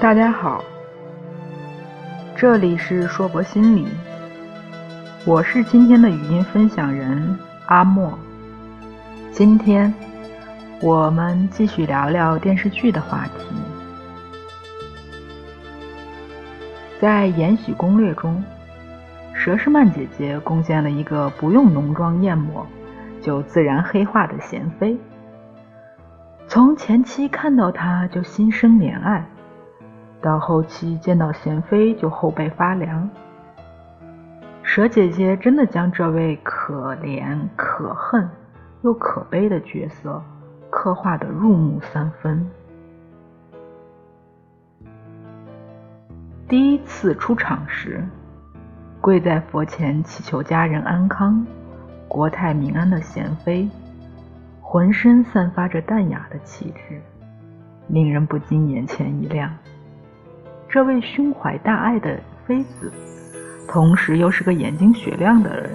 大家好，这里是硕博心理，我是今天的语音分享人阿莫。今天我们继续聊聊电视剧的话题。在《延禧攻略》中，佘诗曼姐姐贡献了一个不用浓妆艳抹就自然黑化的贤妃。从前期看到她就心生怜爱，到后期见到贤妃就后背发凉。佘姐姐真的将这位可怜、可恨又可悲的角色刻画的入木三分。第一次出场时，跪在佛前祈求家人安康、国泰民安的贤妃，浑身散发着淡雅的气质，令人不禁眼前一亮。这位胸怀大爱的妃子，同时又是个眼睛雪亮的人，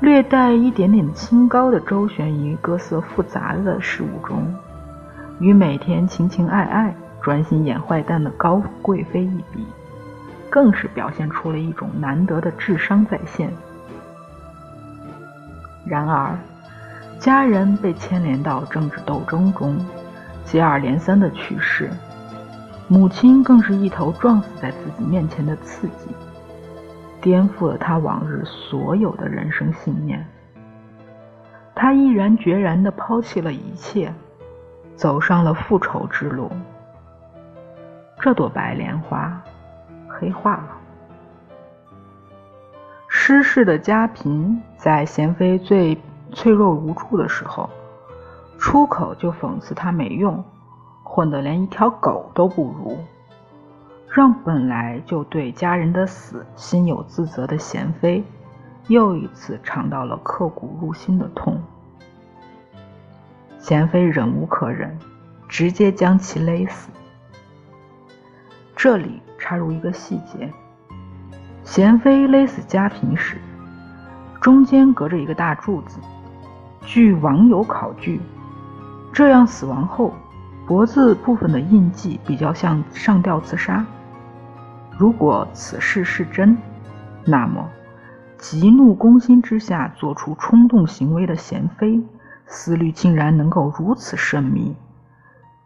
略带一点点清高的周旋于各色复杂的事物中，与每天情情爱爱。专心演坏蛋的高贵妃一比，更是表现出了一种难得的智商在线。然而，家人被牵连到政治斗争中，接二连三的去世，母亲更是一头撞死在自己面前的刺激，颠覆了他往日所有的人生信念。他毅然决然地抛弃了一切，走上了复仇之路。这朵白莲花黑化了。失势的家嫔在贤妃最脆弱无助的时候，出口就讽刺她没用，混得连一条狗都不如，让本来就对家人的死心有自责的贤妃，又一次尝到了刻骨入心的痛。贤妃忍无可忍，直接将其勒死。这里插入一个细节：贤妃勒死家嫔时，中间隔着一个大柱子。据网友考据，这样死亡后脖子部分的印记比较像上吊自杀。如果此事是真，那么急怒攻心之下做出冲动行为的贤妃，思虑竟然能够如此深密，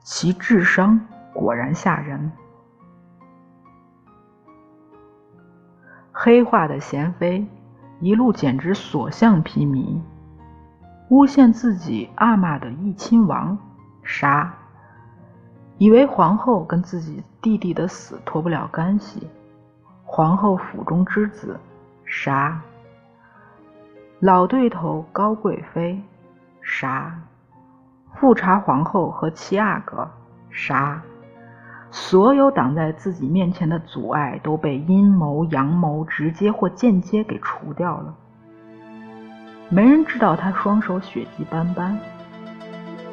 其智商果然吓人。黑化的贤妃一路简直所向披靡，诬陷自己阿玛的义亲王，杀；以为皇后跟自己弟弟的死脱不了干系，皇后府中之子，啥；老对头高贵妃，啥；富察皇后和七阿哥，啥。所有挡在自己面前的阻碍都被阴谋阳谋直接或间接给除掉了。没人知道他双手血迹斑斑，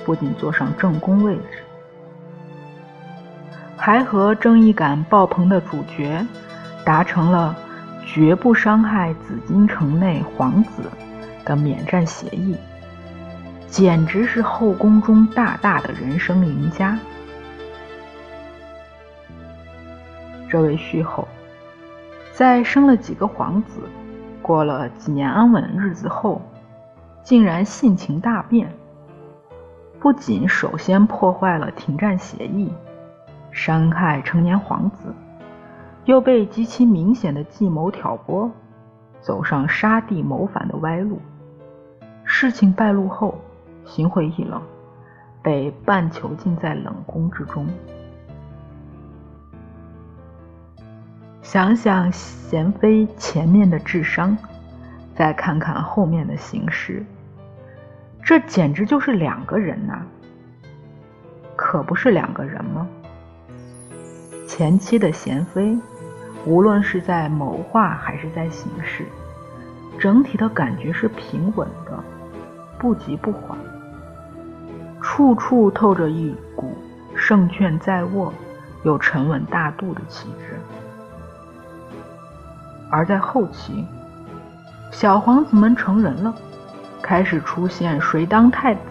不仅坐上正宫位置，还和正义感爆棚的主角达成了绝不伤害紫禁城内皇子的免战协议，简直是后宫中大大的人生赢家。这位虚后，在生了几个皇子，过了几年安稳日子后，竟然性情大变。不仅首先破坏了停战协议，伤害成年皇子，又被极其明显的计谋挑拨，走上杀弟谋反的歪路。事情败露后，心灰意冷，被半囚禁在冷宫之中。想想贤妃前面的智商，再看看后面的形势，这简直就是两个人呐！可不是两个人吗？前期的贤妃，无论是在谋划还是在行事，整体的感觉是平稳的，不急不缓，处处透着一股胜券在握又沉稳大度的气质。而在后期，小皇子们成人了，开始出现谁当太子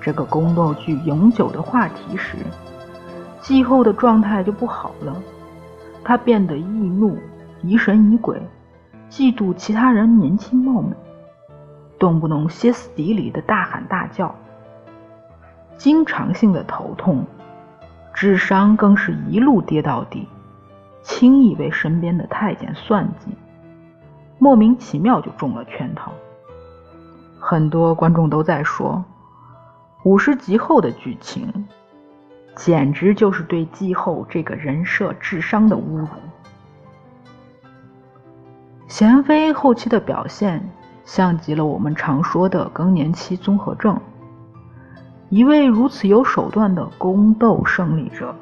这个宫斗剧永久的话题时，季后的状态就不好了，他变得易怒、疑神疑鬼，嫉妒其他人年轻貌美，动不动歇斯底里的大喊大叫，经常性的头痛，智商更是一路跌到底，轻易被身边的太监算计，莫名其妙就中了圈套。很多观众都在说，五十集后的剧情，简直就是对季后这个人设智商的侮辱。贤妃后期的表现，像极了我们常说的更年期综合症。一位如此有手段的宫斗胜利者，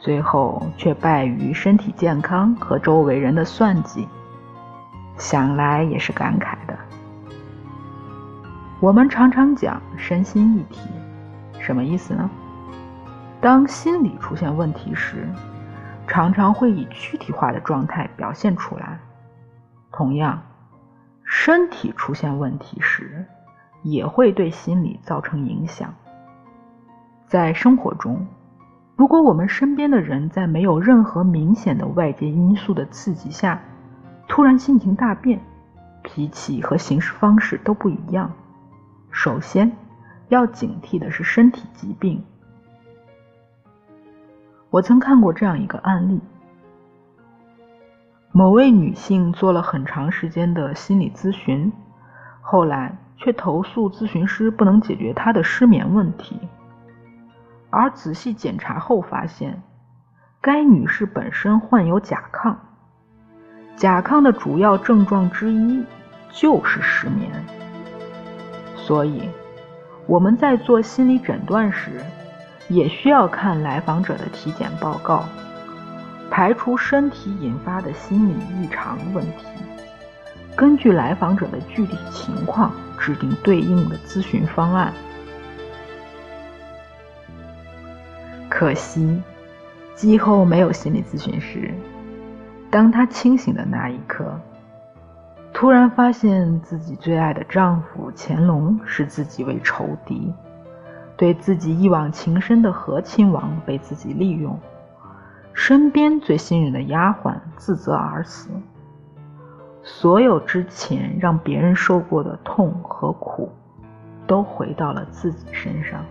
最后却败于身体健康和周围人的算计，想来也是感慨的。我们常常讲身心一体，什么意思呢？当心理出现问题时，常常会以躯体化的状态表现出来；同样，身体出现问题时，也会对心理造成影响。在生活中，如果我们身边的人在没有任何明显的外界因素的刺激下，突然心情大变，脾气和行事方式都不一样。首先要警惕的是身体疾病。我曾看过这样一个案例：某位女性做了很长时间的心理咨询，后来却投诉咨询师不能解决她的失眠问题。而仔细检查后发现，该女士本身患有甲亢，甲亢的主要症状之一就是失眠。所以，我们在做心理诊断时，也需要看来访者的体检报告，排除身体引发的心理异常问题，根据来访者的具体情况制定对应的咨询方案。可惜，季后没有心理咨询师。当他清醒的那一刻。突然发现自己最爱的丈夫乾隆视自己为仇敌，对自己一往情深的和亲王被自己利用，身边最信任的丫鬟自责而死，所有之前让别人受过的痛和苦，都回到了自己身上。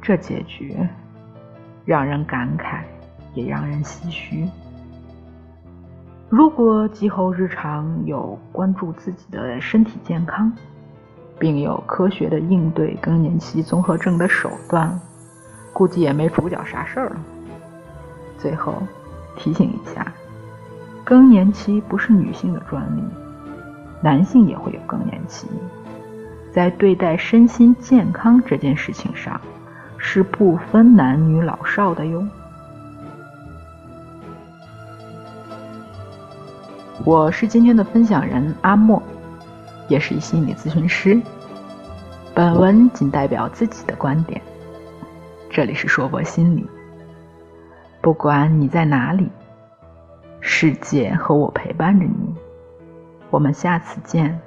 这结局让人感慨，也让人唏嘘。如果季后日常有关注自己的身体健康，并有科学的应对更年期综合症的手段，估计也没主角啥事儿了。最后提醒一下，更年期不是女性的专利，男性也会有更年期，在对待身心健康这件事情上，是不分男女老少的哟。我是今天的分享人阿莫，也是一心理咨询师。本文仅代表自己的观点。这里是说博心理，不管你在哪里，世界和我陪伴着你。我们下次见。